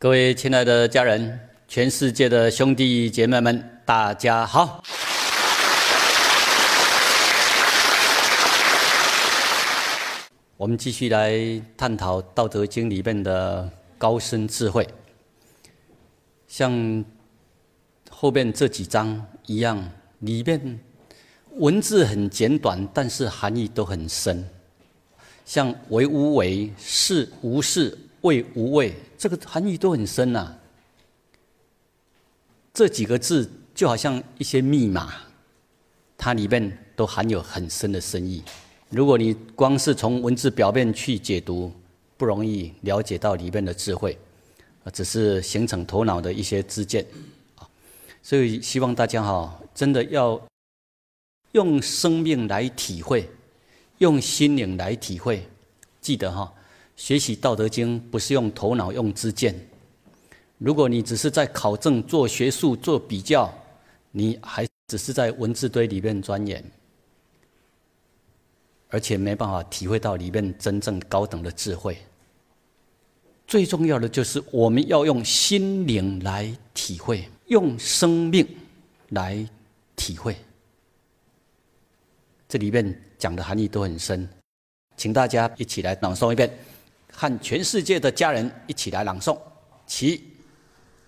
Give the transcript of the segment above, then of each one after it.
各位亲爱的家人，全世界的兄弟姐妹们，大家好！我们继续来探讨《道德经》里面的高深智慧，像后面这几章一样，里面文字很简短，但是含义都很深。像“为无为，是无事，为无畏”，这个含义都很深呐。这几个字就好像一些密码，它里面都含有很深的深意。如果你光是从文字表面去解读，不容易了解到里面的智慧，只是形成头脑的一些知见啊。所以希望大家哈，真的要用生命来体会，用心灵来体会。记得哈，学习《道德经》不是用头脑、用知见。如果你只是在考证、做学术、做比较，你还只是在文字堆里面钻研。而且没办法体会到里面真正高等的智慧。最重要的就是我们要用心灵来体会，用生命来体会。这里面讲的含义都很深，请大家一起来朗诵一遍，和全世界的家人一起来朗诵。其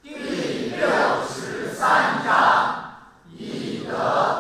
第六十三章：以德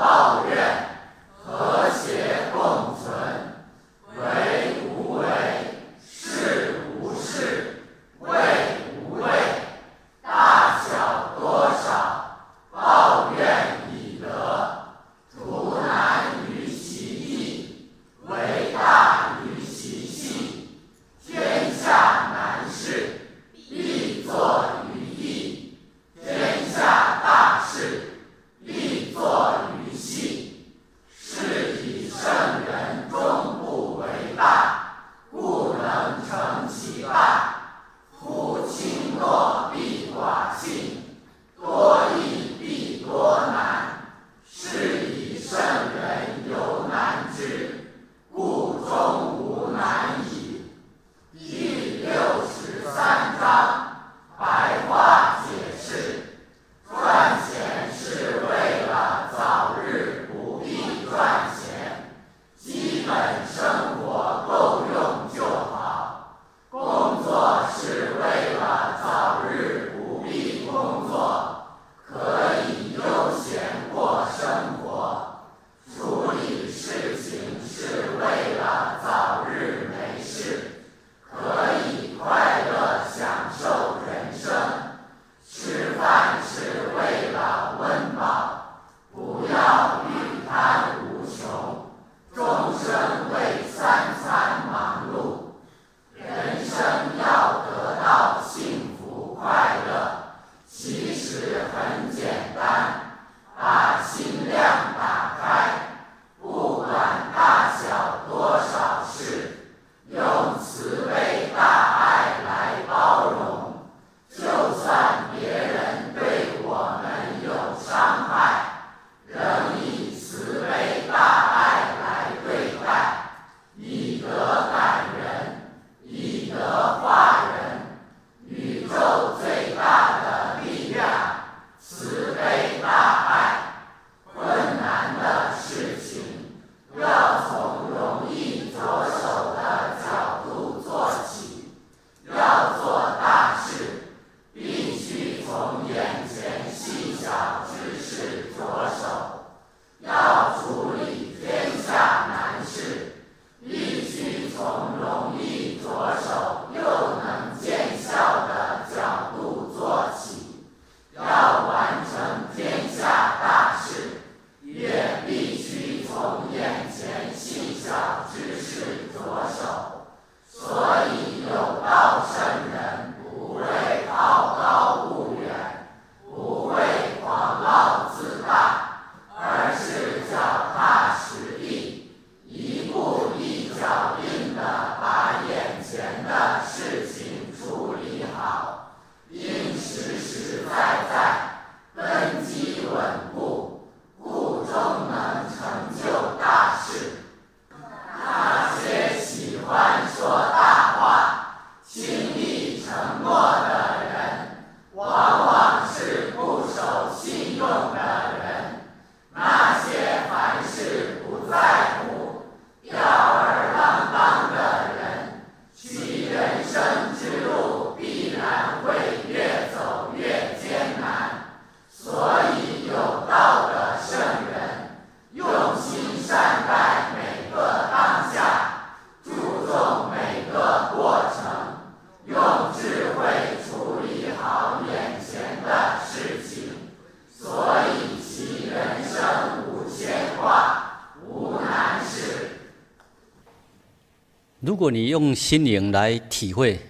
你用心灵来体会、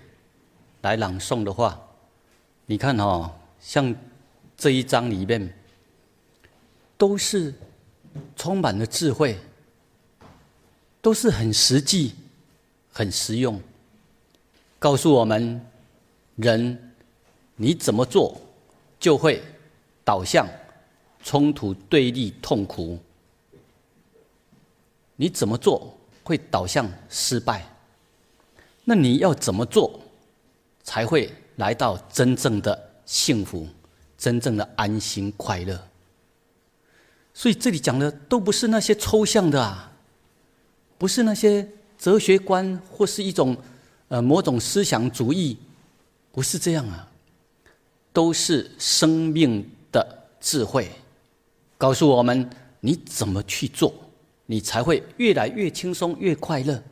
来朗诵的话，你看哦，像这一章里面，都是充满了智慧，都是很实际、很实用，告诉我们人你怎么做就会导向冲突、对立、痛苦。你怎么做会导向失败？那你要怎么做才会来到真正的幸福、真正的安心快乐？所以这里讲的都不是那些抽象的啊，不是那些哲学观或是一种呃某种思想主义，不是这样啊，都是生命的智慧，告诉我们你怎么去做。你才会越来越轻松，越快乐，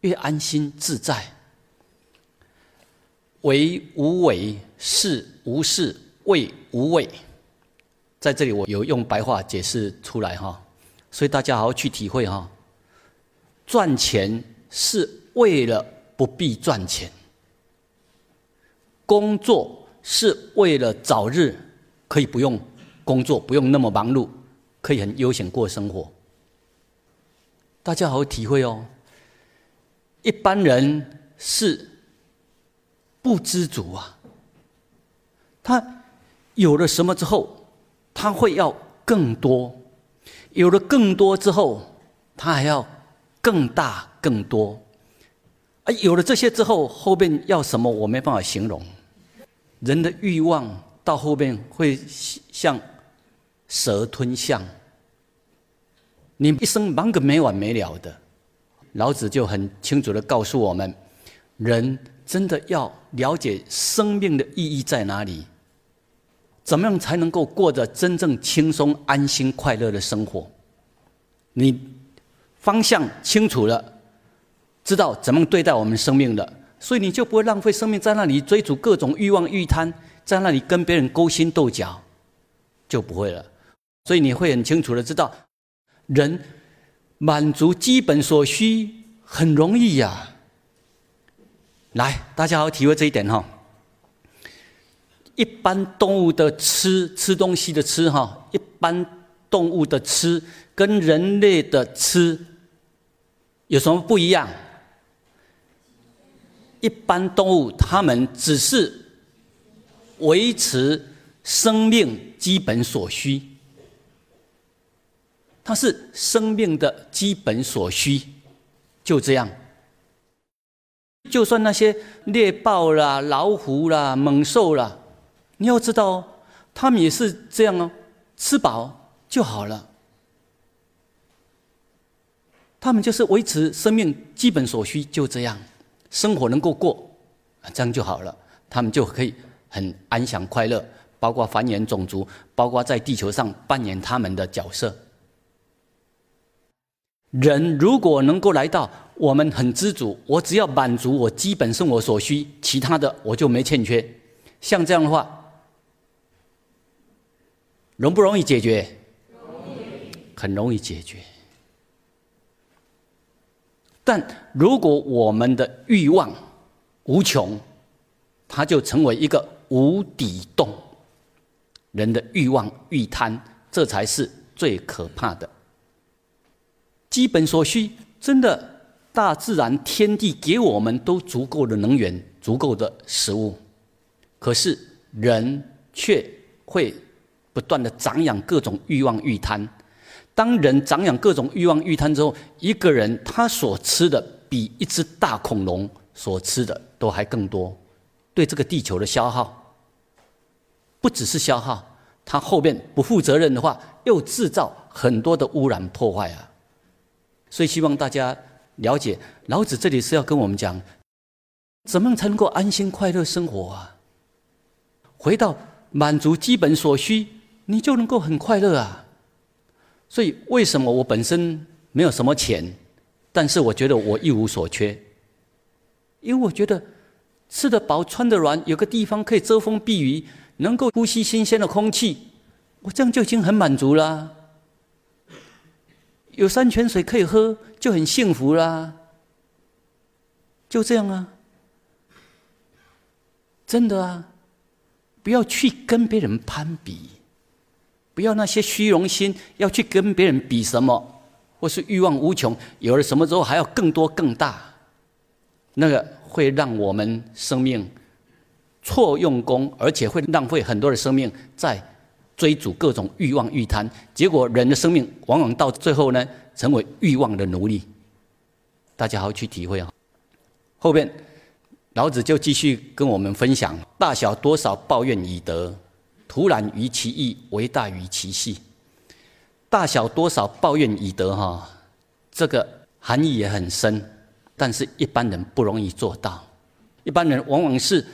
越安心自在。为无为，事无事，为无畏。在这里，我有用白话解释出来哈，所以大家好好去体会哈。赚钱是为了不必赚钱，工作是为了早日可以不用工作，不用那么忙碌，可以很悠闲过生活。大家好好体会哦。一般人是不知足啊，他有了什么之后，他会要更多；有了更多之后，他还要更大、更多。啊，有了这些之后，后边要什么，我没办法形容。人的欲望到后边会像蛇吞象。你一生忙个没完没了的，老子就很清楚的告诉我们：人真的要了解生命的意义在哪里，怎么样才能够过着真正轻松、安心、快乐的生活？你方向清楚了，知道怎么对待我们生命的，所以你就不会浪费生命在那里追逐各种欲望、欲贪，在那里跟别人勾心斗角，就不会了。所以你会很清楚的知道。人满足基本所需很容易呀。来，大家好好体会这一点哈。一般动物的吃吃东西的吃哈，一般动物的吃跟人类的吃有什么不一样？一般动物它们只是维持生命基本所需。它是生命的基本所需，就这样。就算那些猎豹啦、老虎啦、猛兽啦，你要知道，他们也是这样哦，吃饱就好了。他们就是维持生命基本所需，就这样，生活能够过，这样就好了。他们就可以很安详快乐，包括繁衍种族，包括在地球上扮演他们的角色。人如果能够来到，我们很知足，我只要满足我基本生活所需，其他的我就没欠缺。像这样的话，容不容易解决？容易，很容易解决。但如果我们的欲望无穷，它就成为一个无底洞。人的欲望、欲贪，这才是最可怕的。基本所需，真的，大自然天地给我们都足够的能源，足够的食物，可是人却会不断的长养各种欲望欲贪。当人长养各种欲望欲贪之后，一个人他所吃的比一只大恐龙所吃的都还更多，对这个地球的消耗，不只是消耗，他后面不负责任的话，又制造很多的污染破坏啊。所以希望大家了解，老子这里是要跟我们讲，怎么样才能够安心快乐生活啊？回到满足基本所需，你就能够很快乐啊。所以为什么我本身没有什么钱，但是我觉得我一无所缺？因为我觉得吃得饱、穿得暖，有个地方可以遮风避雨，能够呼吸新鲜的空气，我这样就已经很满足了。有山泉水可以喝，就很幸福啦。就这样啊，真的啊，不要去跟别人攀比，不要那些虚荣心，要去跟别人比什么，或是欲望无穷，有了什么之后还要更多更大，那个会让我们生命错用功，而且会浪费很多的生命在追逐各种欲望欲贪，结果人的生命往往到最后呢，成为欲望的奴隶。大家好好去体会啊。后边，老子就继续跟我们分享：大小多少抱怨以德，徒然于其意，为大于其细。大小多少抱怨以德，哈，这个含义也很深，但是一般人不容易做到。一般人往往是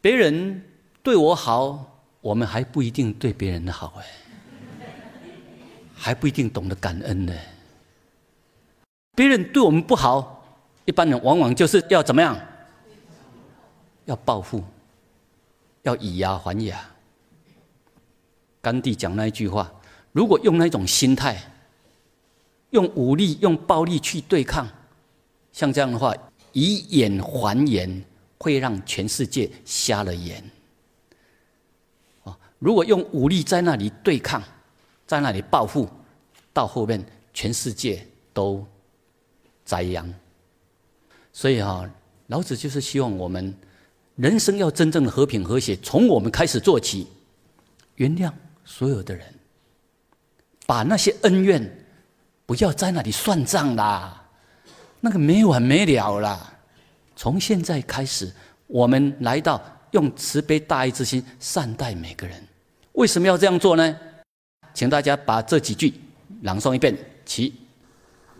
别人对我好，我们还不一定对别人的好，哎，还不一定懂得感恩呢。别人对我们不好。一般人往往就是要怎么样？要报复，要以牙还牙。甘地讲那一句话：如果用那种心态，用武力、用暴力去对抗，像这样的话，以眼还眼，会让全世界瞎了眼。如果用武力在那里对抗，在那里报复，到后面全世界都栽殃。所以哈，老子就是希望我们人生要真正的和平和谐，从我们开始做起，原谅所有的人，把那些恩怨不要在那里算账啦，那个没完没了啦。从现在开始，我们来到用慈悲大爱之心善待每个人。为什么要这样做呢？请大家把这几句朗诵一遍其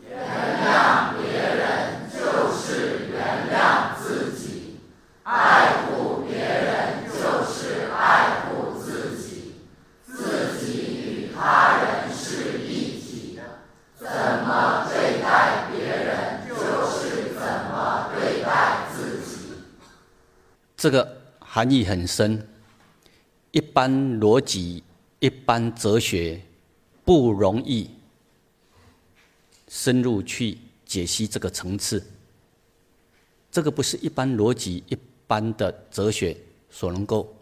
原谅别人就是原谅自己爱护别人就是爱护自己自己与他人是一体的怎么对待别人就是怎么对待自己这个含义很深，一般逻辑、一般哲学不容易深入去解析这个层次。这个不是一般逻辑、一般的哲学所能够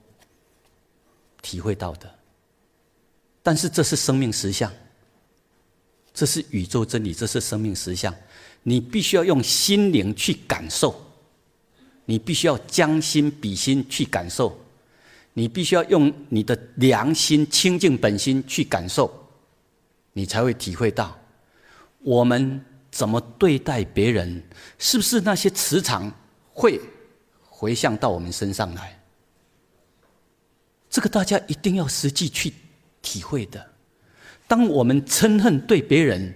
体会到的。但是这是生命实相，这是宇宙真理，这是生命实相，你必须要用心灵去感受。你必须要将心比心去感受，你必须要用你的良心清净本心去感受，你才会体会到，我们怎么对待别人，是不是那些磁场会回向到我们身上来？这个大家一定要实际去体会的。当我们嗔恨对别人，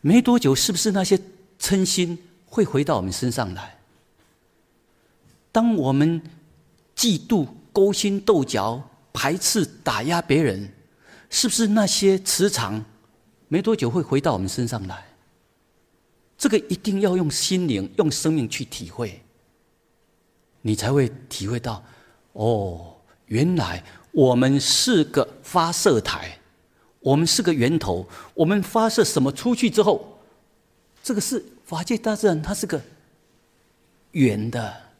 没多久，是不是那些嗔心会回到我们身上来？当我们嫉妒、勾心斗角、排斥、打压别人，是不是那些磁场没多久会回到我们身上来？这个一定要用心灵、用生命去体会，你才会体会到：哦，原来我们是个发射台，我们是个源头。我们发射什么出去之后，这个是法界大自然，它是个圆的。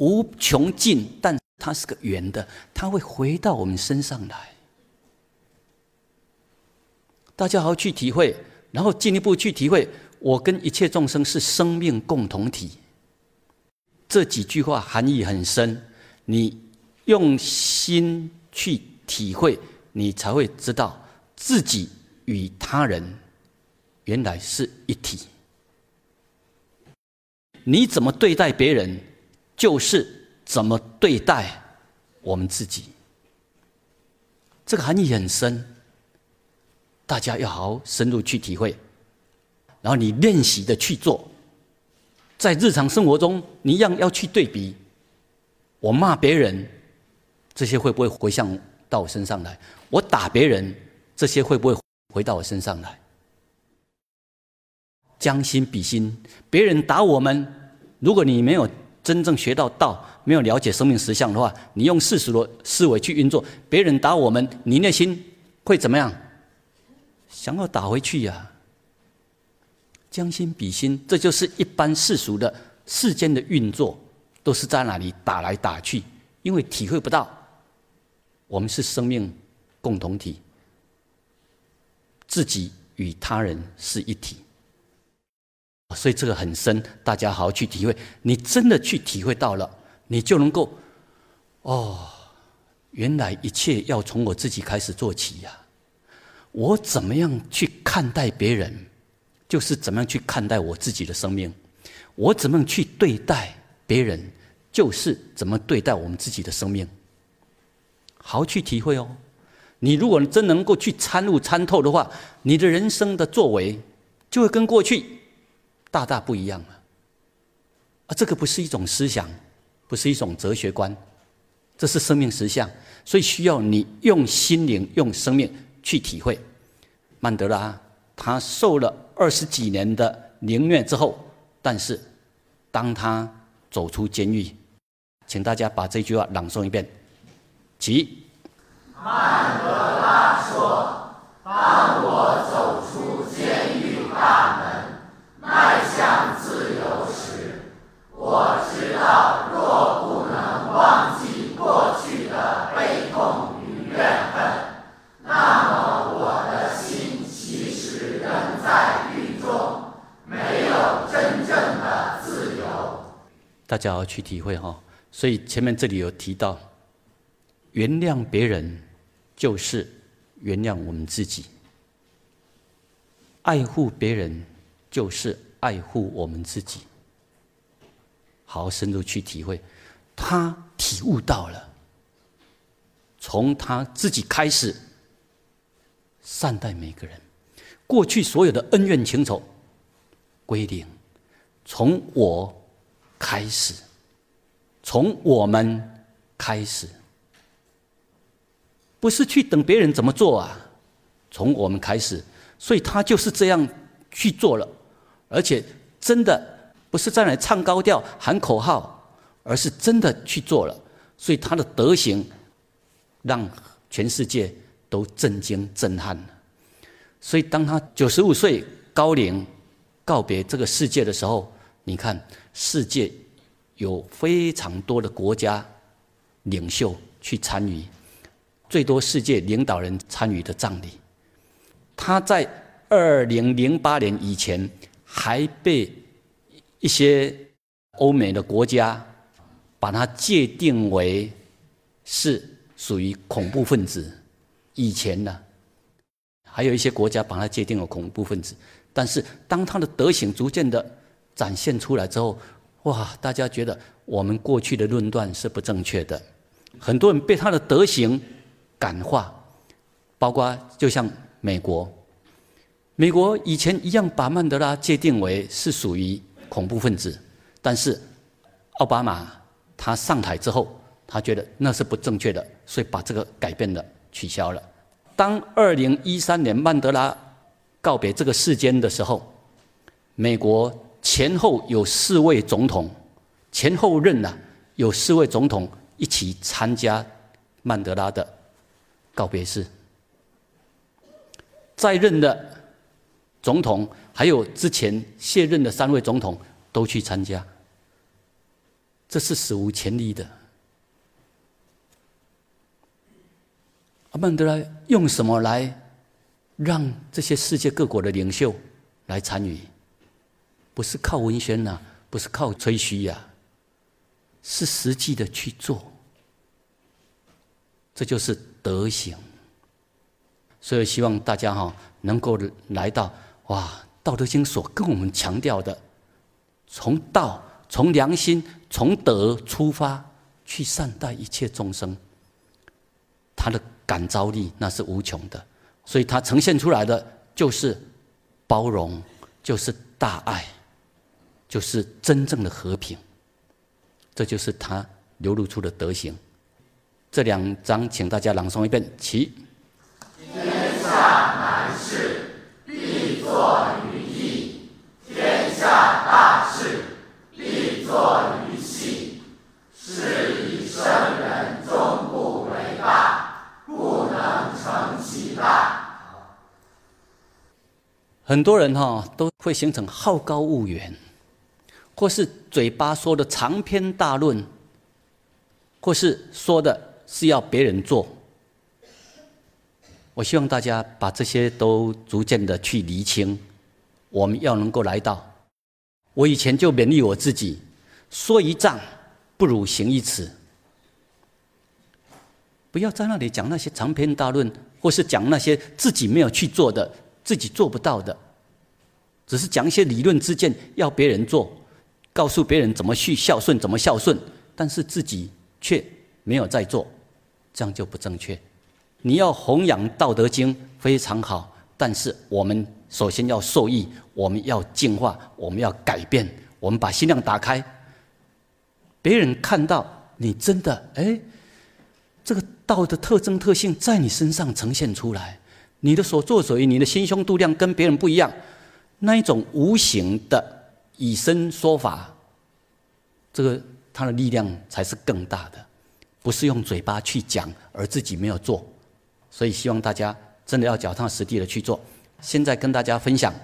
无穷尽，但它是个圆的，它会回到我们身上来。大家好好去体会，然后进一步去体会，我跟一切众生是生命共同体。这几句话含义很深，你用心去体会，你才会知道自己与他人原来是一体。你怎么对待别人？就是怎么对待我们自己，这个含义很深，大家要好好深入去体会，然后你练习的去做，在日常生活中，你一样要去对比，我骂别人，这些会不会回向到我身上来？我打别人，这些会不会回到我身上来？将心比心，别人打我们，如果你没有。真正学到道，没有了解生命实相的话，你用世俗的思维去运作，别人打我们，你内心会怎么样？想要打回去呀？将心比心，这就是一般世俗的世间的运作都是在那里打来打去，因为体会不到我们是生命共同体，自己与他人是一体。所以这个很深，大家好好去体会。你真的去体会到了，你就能够，哦，原来一切要从我自己开始做起呀。我怎么样去看待别人，就是怎么样去看待我自己的生命。我怎么样去对待别人，就是怎么对待我们自己的生命。好好去体会哦。你如果真能够去参悟参透的话，你的人生的作为就会跟过去。大大不一样了，啊，这个不是一种思想，不是一种哲学观，这是生命实相，所以需要你用心灵、用生命去体会。曼德拉他受了二十几年的凌虐之后，但是当他走出监狱，请大家把这句话朗诵一遍。起曼德拉说：“当我走出监狱大门。”迈向自由时，我知道，若不能忘记过去的悲痛与怨恨，那么我的心其实仍在狱中，没有真正的自由。大家要去体会哈。所以前面这里有提到，原谅别人就是原谅我们自己，爱护别人。就是爱护我们自己，好好深入去体会。他体悟到了，从他自己开始善待每个人，过去所有的恩怨情仇归零，从我开始，从我们开始，不是去等别人怎么做啊，从我们开始，所以他就是这样去做了。而且真的不是在那唱高调、喊口号，而是真的去做了。所以他的德行让全世界都震惊、震撼。所以当他九十五岁高龄告别这个世界的时候，你看世界有非常多的国家领袖去参与，最多世界领导人参与的葬礼。他在二零零八年以前。还被一些欧美的国家把它界定为是属于恐怖分子。以前呢，还有一些国家把它界定为恐怖分子。但是当他的德行逐渐的展现出来之后，哇！大家觉得我们过去的论断是不正确的。很多人被他的德行感化，包括就像美国。美国以前一样把曼德拉界定为是属于恐怖分子，但是奥巴马他上台之后，他觉得那是不正确的，所以把这个改变了，取消了。当二零一三年曼德拉告别这个世间的时候，美国前后有四位总统，前后任呢有四位总统一起参加曼德拉的告别式，在任的。总统还有之前卸任的三位总统都去参加，这是史无前例的。阿曼德拉用什么来让这些世界各国的领袖来参与？不是靠文宣呐，不是靠吹嘘呀，是实际的去做。这就是德行。所以希望大家哈能够来到。哇，《道德经》所跟我们强调的，从道、从良心、从德出发，去善待一切众生，他的感召力那是无穷的。所以，他呈现出来的就是包容，就是大爱，就是真正的和平。这就是他流露出的德行。这两章，请大家朗诵一遍，起。天下难事。必作于易，天下大事，必作于细。是以圣人终不为大，不能成其大。很多人哈都会形成好高骛远，或是嘴巴说的长篇大论，或是说的是要别人做。我希望大家把这些都逐渐的去厘清。我们要能够来到，我以前就勉励我自己：说一丈不如行一尺。不要在那里讲那些长篇大论，或是讲那些自己没有去做的、自己做不到的，只是讲一些理论之见，要别人做，告诉别人怎么去孝顺，怎么孝顺，但是自己却没有在做，这样就不正确。你要弘扬《道德经》非常好，但是我们首先要受益，我们要净化，我们要改变，我们把心量打开，别人看到你真的哎。这个道的特征特性在你身上呈现出来，你的所作所为，你的心胸度量跟别人不一样，那一种无形的以身说法，这个他的力量才是更大的，不是用嘴巴去讲而自己没有做，所以希望大家真的要脚踏实地的去做。现在跟大家分享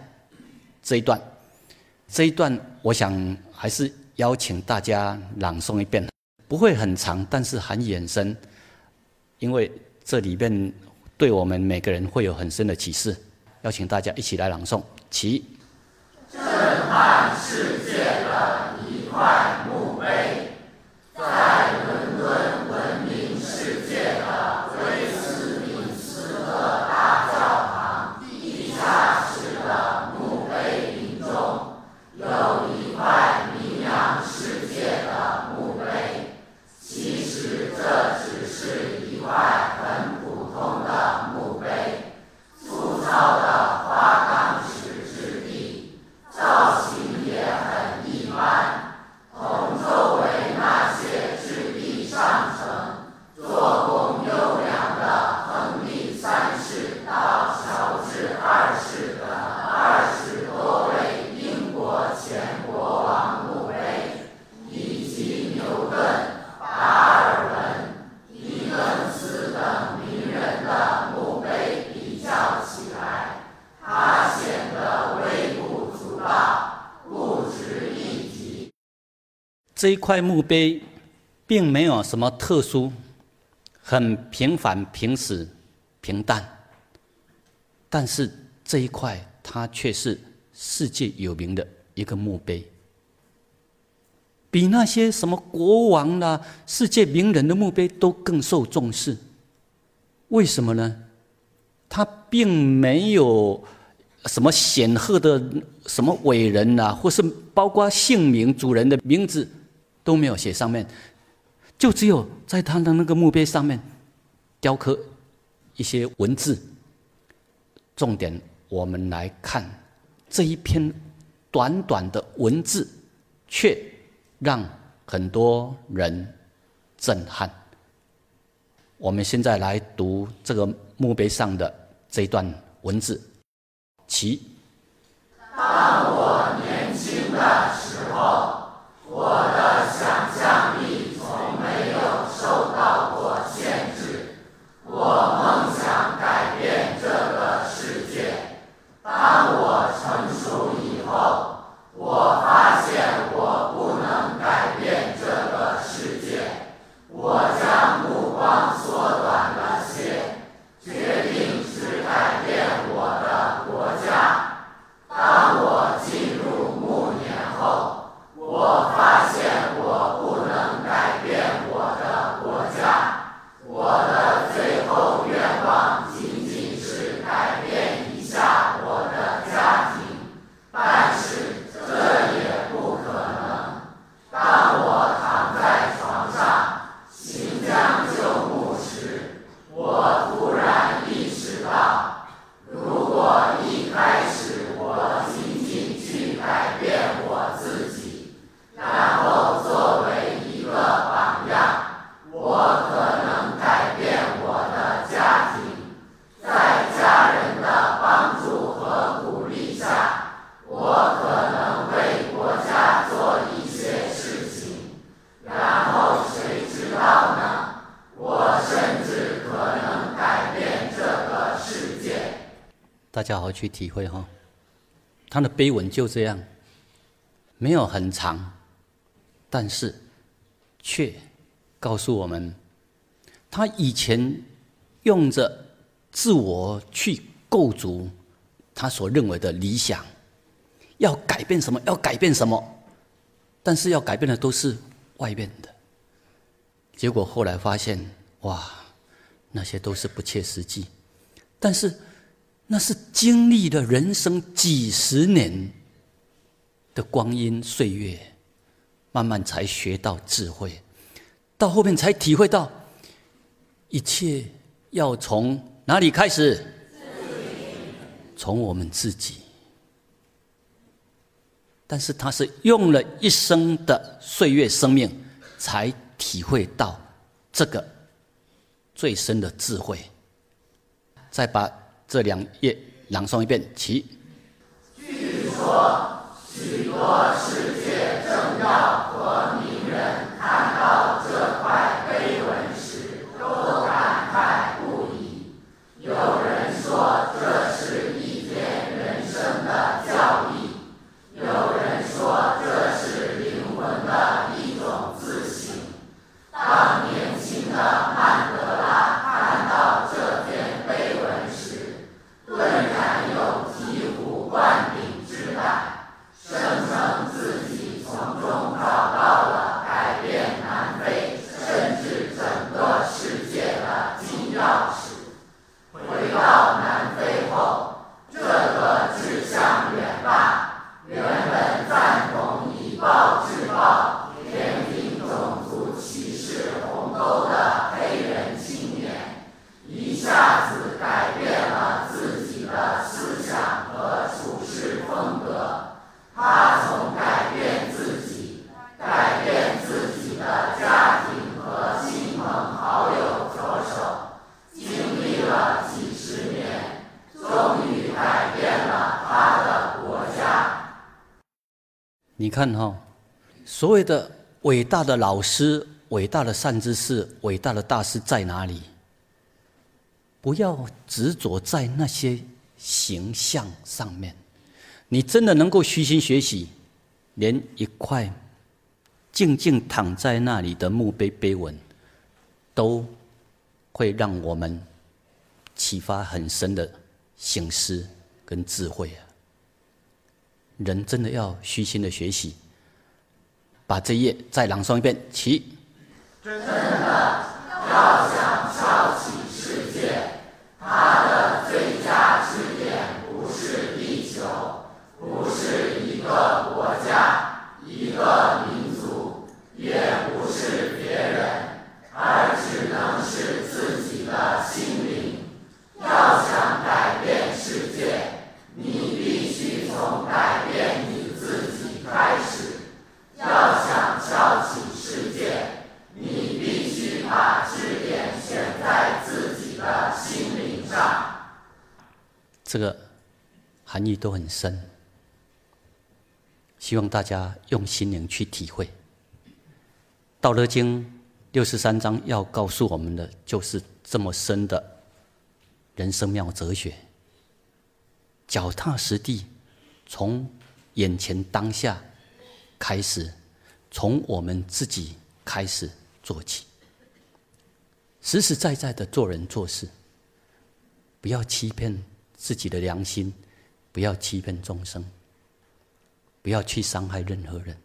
这一段，这一段我想还是邀请大家朗诵一遍，不会很长，但是很眼深。因为这里面对我们每个人会有很深的启示，邀请大家一起来朗诵。其震撼世界的一块墓碑，在伦敦闻名世界的威斯敏斯特大教堂地下室的墓碑林中，有一块名扬世界的墓碑。其实这只是。块很普通的墓碑，粗糙的花岗石质地，造型也很一般。同周围那些质地上乘、做工优良的亨利三世到乔治二世的二十多位英国前国王墓碑，以及牛顿、达尔文。恩斯等名人的墓碑比较起来，它显得微不足道，不值一提。这一块墓碑并没有什么特殊，很平凡、平时、平淡，但是这一块它却是世界有名的一个墓碑。比那些什么国王啦、世界名人的墓碑都更受重视，为什么呢？他并没有什么显赫的什么伟人呐，或是包括姓名、主人的名字都没有写上面，就只有在他的那个墓碑上面雕刻一些文字。重点，我们来看这一篇短短的文字，却。让很多人震撼。我们现在来读这个墓碑上的这一段文字。其当我年轻的时候，我想象力从没有受到过限制。我梦想改变这个世界。当我成熟以后，我发现我不能。改变这个世界，我将目光缩短了些，决定只改变我的国家。当我进入暮年后，我发现我不能改变我的国家。我的最后愿望仅仅是改变一下我的家庭，但是这也不可能。当我躺在床上行将就木时，我突然意识到，如果一开始我仅仅去改变我自己，然后作为一个榜样，我可能改变我的家庭。在家人的帮助和鼓励下，我可能为国家做一些。然后谁知道呢？我甚至可能改变这个世界。大家好好去体会哈，他的碑文就这样。没有很长，但是却告诉我们，他以前用着自我去构筑他所认为的理想，要改变什么？要改变什么？但是要改变的都是外面的。结果后来发现，哇，那些都是不切实际。但是那是经历了人生几十年的光阴岁月，慢慢才学到智慧，到后面才体会到，一切要从哪里开始？从我们自己。但是他是用了一生的岁月生命，才体会到这个最深的智慧。再把这两页朗诵一遍，起。据说许多世界政要和名人看到这块碑文时，都感慨不已。有人说这是一篇人生的教义。有人说这是灵魂的一种自省。当年轻的曼德拉看到这篇碑文时，顿然有醍醐灌顶之感，声称自己从中找到了改变南非甚至整个世界的金钥匙。回到南非后，这个志向远大。原本赞同以暴制暴、偏听种族歧视鸿沟的黑人青年，一下子改变了自己的思想和处事风格。他从改变自己、改变自己的家庭和亲朋好友着手，经历了几十年，终于改变了他的国家。你看哈，所谓的伟大的老师、伟大的善知识、伟大的大师在哪里？不要执着在那些形象上面。你真的能够虚心学习，连一块静静躺在那里的墓碑碑文，都会让我们启发很深的醒思跟智慧啊！人真的要虚心的学习，把这一页再朗诵一遍，起。真的要想笑起世界，它的最佳支点不是地球，不是一个国家、一个民族，也不是别人，而只能是自己的心灵。要想改变世界，你必须从改变你自己开始。要想笑起世界，你必须把支点选在自己的心灵上。这个含义都很深，希望大家用心灵去体会。《道德经》六十三章要告诉我们的，就是这么深的人生妙哲学。脚踏实地，从眼前当下开始，从我们自己开始做起，实实在在的做人做事，不要欺骗自己的良心，不要欺骗众生，不要去伤害任何人，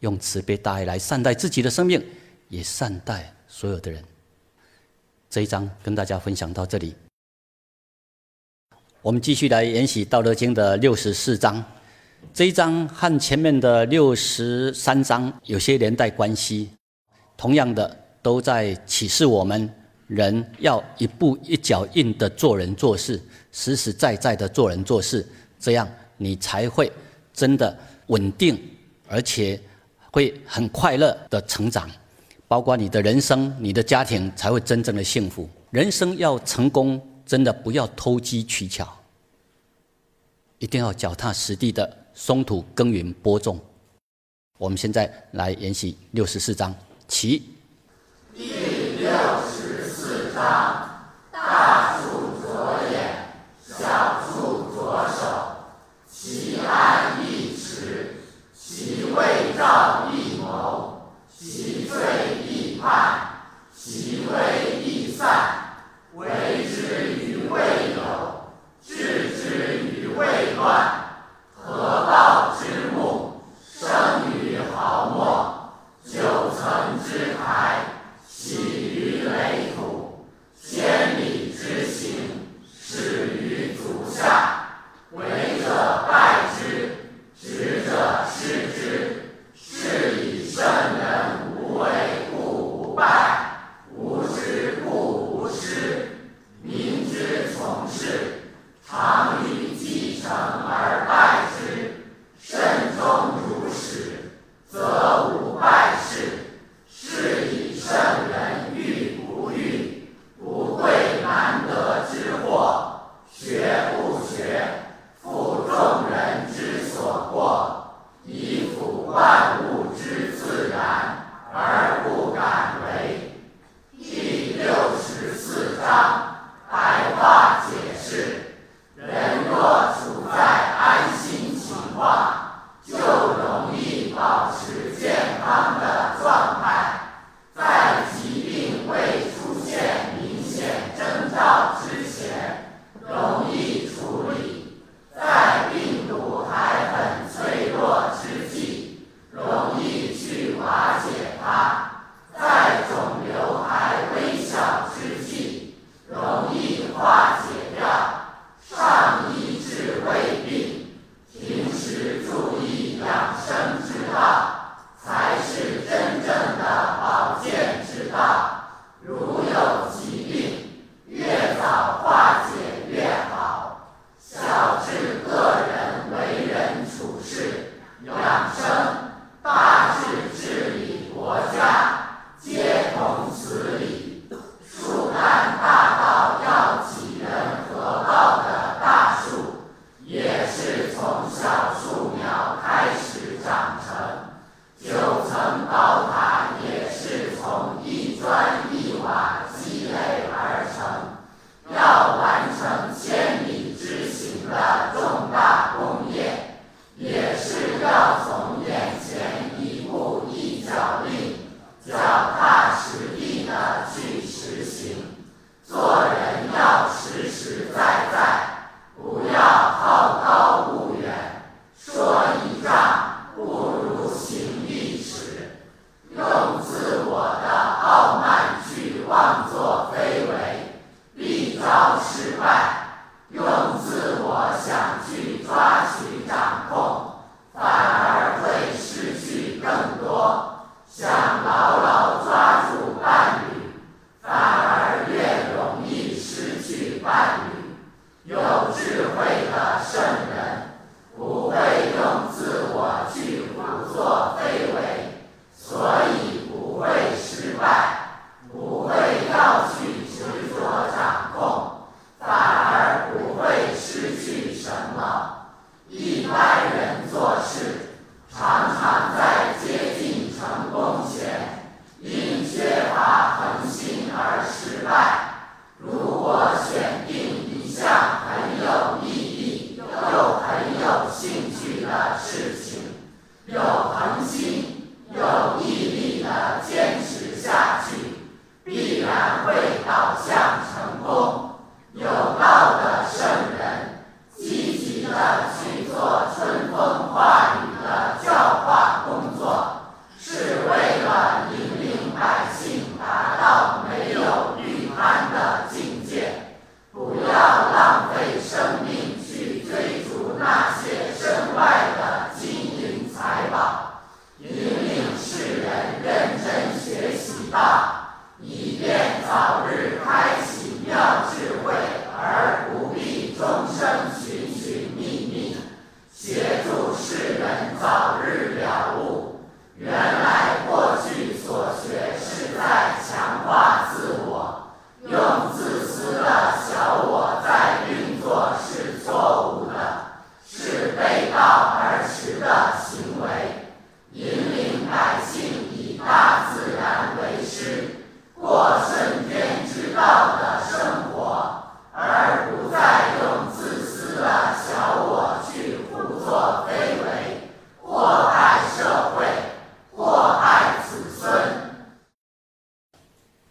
用慈悲大爱来善待自己的生命，也善待所有的人。这一章跟大家分享到这里。我们继续来研习《道德经》的六十四章，这一章和前面的六十三章有些连带关系。同样的，都在启示我们人要一步一脚印的做人做事，实实在在的做人做事，这样你才会真的稳定，而且会很快乐的成长。包括你的人生、你的家庭，才会真正的幸福。人生要成功。真的不要偷机取巧，一定要脚踏实地的松土耕耘播种。我们现在来研习六十四章，起。第六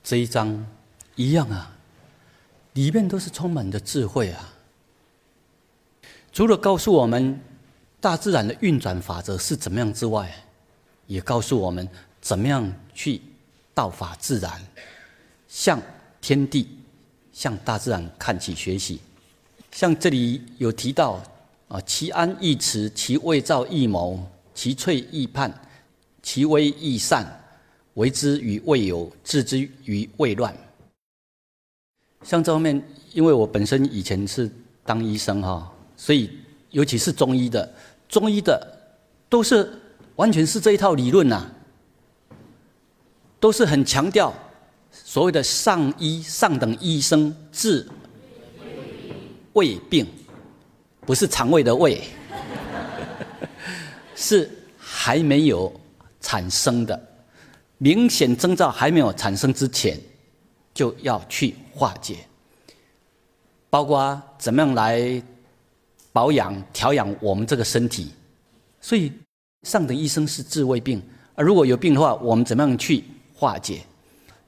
这一章一样啊，里面都是充满着智慧啊。除了告诉我们大自然的运转法则是怎么样之外，也告诉我们怎么样去道法自然，向天地、向大自然看齐学习。像这里有提到啊，其安易持，其未兆易谋，其脆易判，其微易散。为之于未有，治之于未乱。像这方面，因为我本身以前是当医生哈，所以尤其是中医的，中医的都是完全是这一套理论呐，都是很强调所谓的上医上等医生治胃病，不是肠胃的胃，是还没有产生的。明显征兆还没有产生之前，就要去化解，包括怎么样来保养、调养我们这个身体。所以，上等医生是治胃病，而如果有病的话，我们怎么样去化解？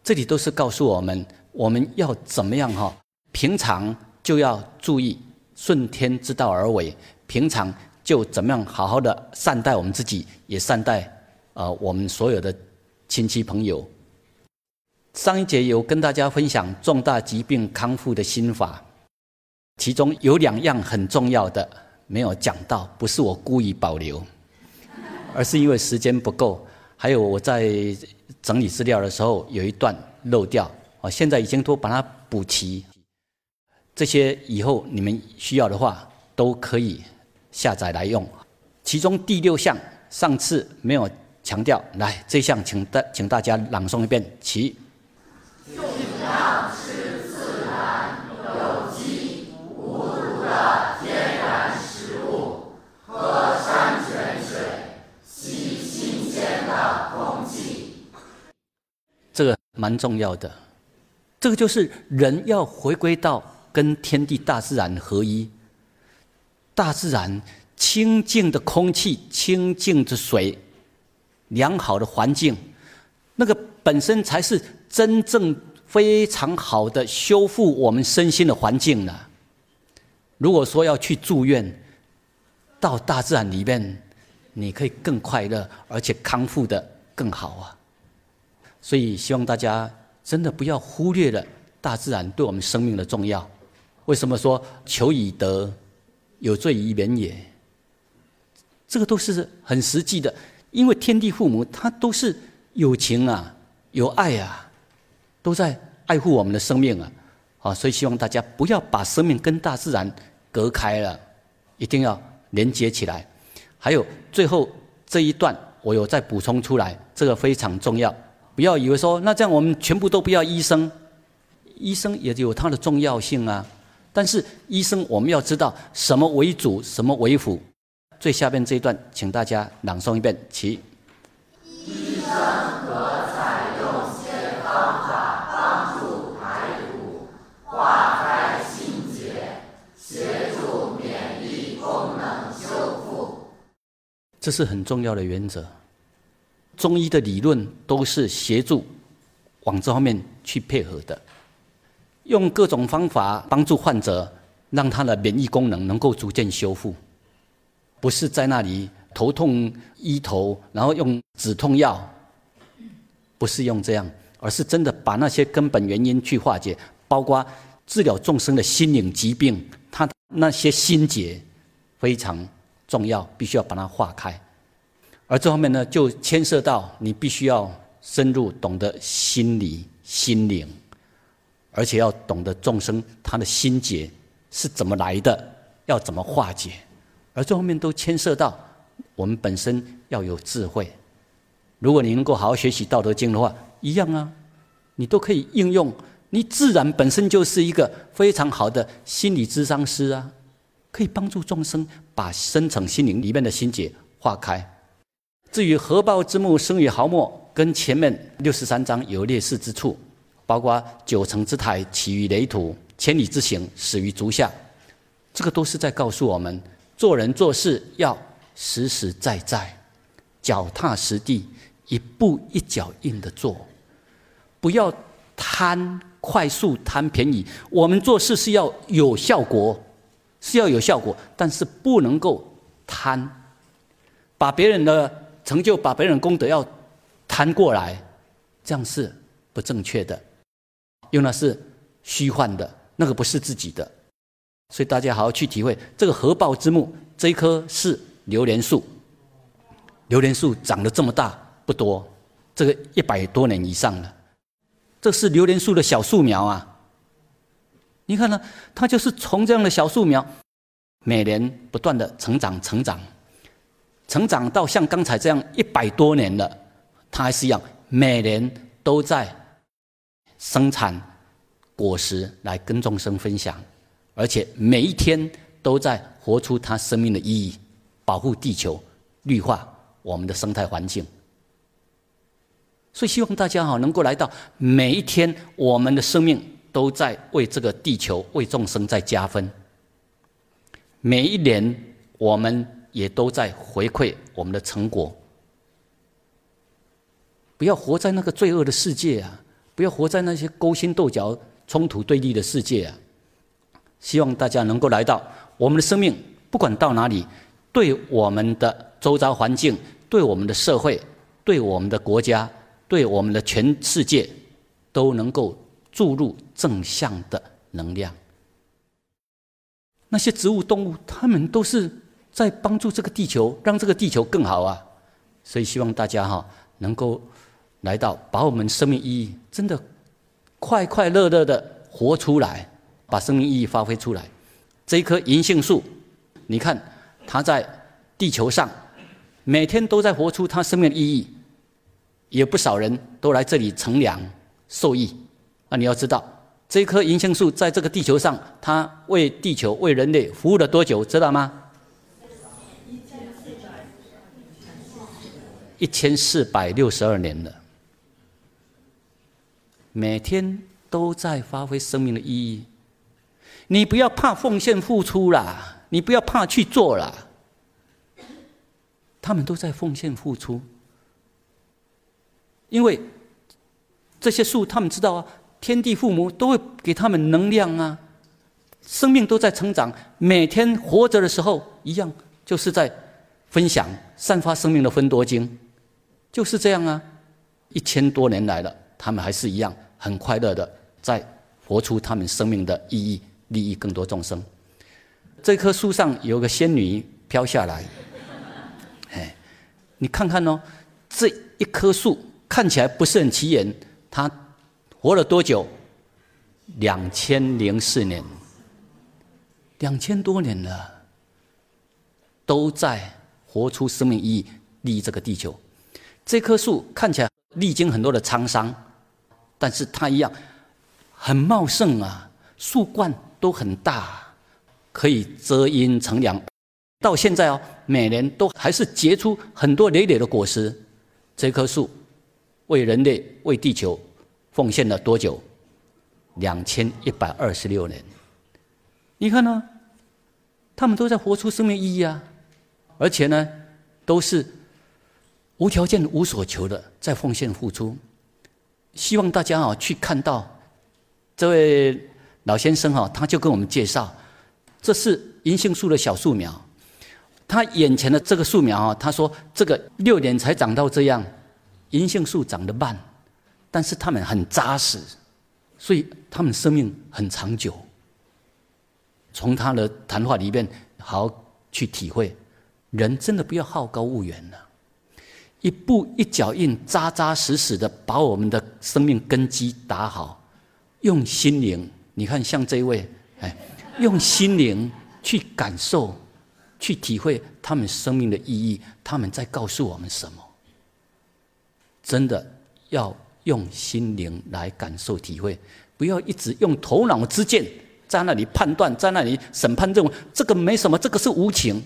这里都是告诉我们，我们要怎么样哈？平常就要注意顺天之道而为，平常就怎么样好好的善待我们自己，也善待呃我们所有的。亲戚朋友，上一节有跟大家分享重大疾病康复的心法，其中有两样很重要的没有讲到，不是我故意保留，而是因为时间不够，还有我在整理资料的时候有一段漏掉，啊，现在已经都把它补齐，这些以后你们需要的话都可以下载来用。其中第六项上次没有。强调，来这项，请大请大家朗诵一遍，起。尽量吃自然、有机、无毒的天然食物，喝山泉水，吸新鲜的空气。这个蛮重要的。这个就是人要回归到跟天地大自然合一，大自然清净的空气、清净的水、良好的环境，那个本身才是真正非常好的修复我们身心的环境呢。如果说要去住院，到大自然里面，你可以更快乐，而且康复的更好啊。所以希望大家真的不要忽略了大自然对我们生命的重要。为什么说求以德，有罪于人也？这个都是很实际的，因为天地父母他都是有情啊，有爱啊，都在爱护我们的生命啊。啊，所以希望大家不要把生命跟大自然隔开了，一定要连接起来。还有最后这一段，我有再补充出来，这个非常重要。不要以为说，那这样我们全部都不要医生，医生也有它的重要性啊。但是医生我们要知道什么为主，什么为辅。最下面这一段，请大家朗诵一遍，起。医生可采用些方法帮助排毒、化开心结，协助免疫功能修复。这是很重要的原则。中医的理论都是协助往这方面去配合的，用各种方法帮助患者，让他的免疫功能能够逐渐修复，不是在那里头痛医头，然后用止痛药，不是用这样，而是真的把那些根本原因去化解，包括治疗众生的心灵疾病，他那些心结非常重要，必须要把它化开。而这方面呢，就牵涉到你必须要深入懂得心理、心灵，而且要懂得众生他的心结是怎么来的，要怎么化解。而这方面都牵涉到我们本身要有智慧。如果你能够好好学习《道德经》的话，一样啊，你都可以应用。你自然本身就是一个非常好的心理智商师啊，可以帮助众生把深层心灵里面的心结化开。至于合抱之木，生于毫末，跟前面六十三章有类似之处，包括九层之台起于垒土，千里之行始于足下，这个都是在告诉我们，做人做事要实实在在，脚踏实地，一步一脚印的做，不要贪快速、贪便宜。我们做事是要有效果，是要有效果，但是不能够贪，把别人的。成就把别人功德要贪过来，这样是不正确的，因为那是虚幻的，那个不是自己的，所以大家好好去体会。这个合抱之木，这一棵是榴莲树，榴莲树长得这么大不多，这个一百多年以上了，这是榴莲树的小树苗啊。你看呢，它就是从这样的小树苗，每年不断的成长成长。成长到像刚才这样一百多年了，它还是一样，每年都在生产果实来跟众生分享，而且每一天都在活出它生命的意义，保护地球，绿化我们的生态环境。所以希望大家哈能够来到每一天，我们的生命都在为这个地球、为众生在加分。每一年我们。也都在回馈我们的成果。不要活在那个罪恶的世界啊！不要活在那些勾心斗角、冲突对立的世界啊！希望大家能够来到我们的生命，不管到哪里，对我们的周遭环境、对我们的社会、对我们的国家、对我们的全世界，都能够注入正向的能量。那些植物、动物，它们都是。在帮助这个地球，让这个地球更好啊！所以希望大家哈能够来到，把我们生命意义真的快快乐乐的活出来，把生命意义发挥出来。这一棵银杏树，你看它在地球上每天都在活出它生命的意义，也不少人都来这里乘凉受益。那你要知道，这一棵银杏树在这个地球上，它为地球、为人类服务了多久？知道吗？一千四百六十二年了，每天都在发挥生命的意义。你不要怕奉献付出啦，你不要怕去做啦。他们都在奉献付出，因为这些树，他们知道啊，天地父母都会给他们能量啊，生命都在成长，每天活着的时候一样，就是在分享、散发生命的分多精，就是这样啊。一千多年来了，他们还是一样很快乐的在活出他们生命的意义，利益更多众生。这棵树上有个仙女飘下来。哎你看看哦，这一棵树看起来不是很起眼，它活了多久？两千零四年，两千多年了，都在活出生命意义，利益这个地球。这棵树看起来历经很多的沧桑，但是它一样很茂盛啊，树冠都很大，可以遮阴乘凉。到现在哦，每年都还是结出很多累累的果实。这棵树为人类、为地球奉献了多久？两千一百二十六年。你看呢？他们都在活出生命意义啊！而且呢，都是无条件、无所求的在奉献付出。希望大家啊，去看到这位老先生哈，他就跟我们介绍，这是银杏树的小树苗。他眼前的这个树苗啊，他说这个六年才长到这样，银杏树长得慢，但是它们很扎实，所以它们生命很长久。从他的谈话里面好好去体会，人真的不要好高骛远了，一步一脚印，扎扎实实的把我们的生命根基打好，用心灵，你看像这位，哎，用心灵去感受。去体会他们生命的意义，他们在告诉我们什么？真的要用心灵来感受体会，不要一直用头脑之见在那里判断，在那里审判认为这个没什么，这个是无情，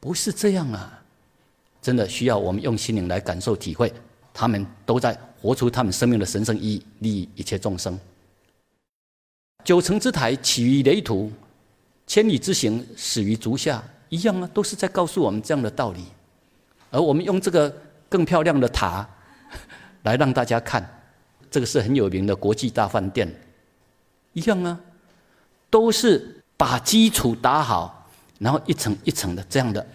不是这样啊！真的需要我们用心灵来感受体会，他们都在活出他们生命的神圣意义，利益一切众生。九层之台起于垒土。千里之行，始于足下，一样啊，都是在告诉我们这样的道理。而我们用这个更漂亮的塔 来让大家看，这个是很有名的国际大饭店，一样啊，都是把基础打好，然后一层一层的这样的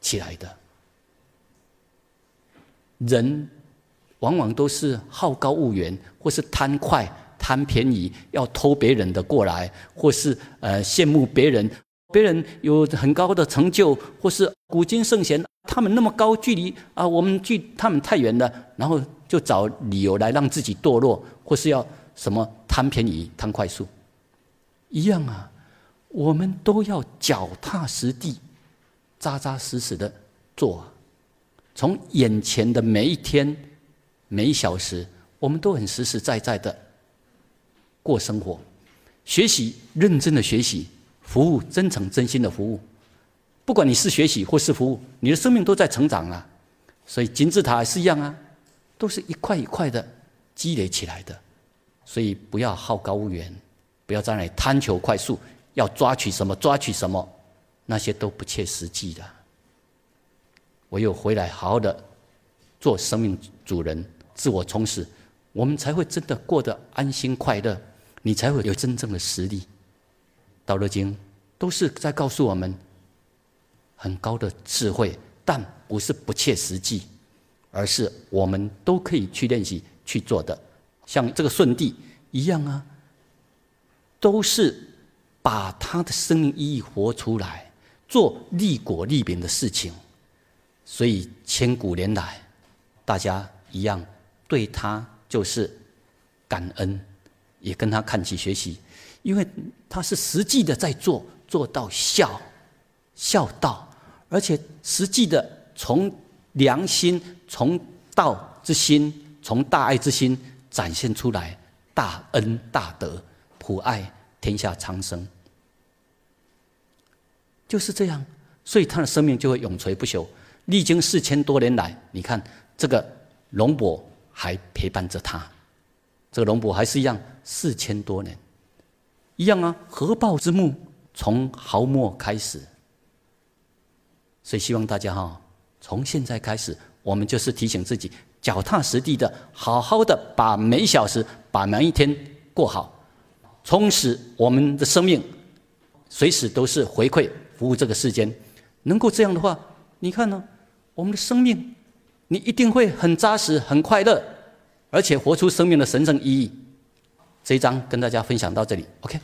起来的。人往往都是好高骛远，或是贪快。贪便宜要偷别人的过来，或是呃羡慕别人，别人有很高的成就，或是古今圣贤，他们那么高距离啊，我们距他们太远了，然后就找理由来让自己堕落，或是要什么贪便宜、贪快速，一样啊，我们都要脚踏实地、扎扎实实的做，从眼前的每一天、每一小时，我们都很实实在在的。过生活，学习认真的学习，服务真诚真心的服务。不管你是学习或是服务，你的生命都在成长啊。所以金字塔是一样啊，都是一块一块的积累起来的。所以不要好高骛远，不要在那里贪求快速，要抓取什么抓取什么，那些都不切实际的。唯有回来好好的做生命主人，自我充实，我们才会真的过得安心快乐。你才会有真正的实力。道德经都是在告诉我们很高的智慧，但不是不切实际，而是我们都可以去练习去做的。像这个舜帝一样啊，都是把他的生命意义活出来，做利国利民的事情。所以千古年来，大家一样对他就是感恩。也跟他看齐学习，因为他是实际的在做，做到孝孝道，而且实际的从良心、从道之心、从大爱之心展现出来，大恩大德，普爱天下苍生，就是这样，所以他的生命就会永垂不朽。历经四千多年来，你看这个龙伯还陪伴着他，这个龙骨还是一样，四千多年，一样啊。合抱之木从毫末开始，所以希望大家哈，从现在开始，我们就是提醒自己，脚踏实地的，好好的把每小时、把每一天过好，充实我们的生命，随时都是回馈服务这个世间。能够这样的话，你看呢，我们的生命，你一定会很扎实、很快乐。而且活出生命的神圣意义，这一章跟大家分享到这里，OK。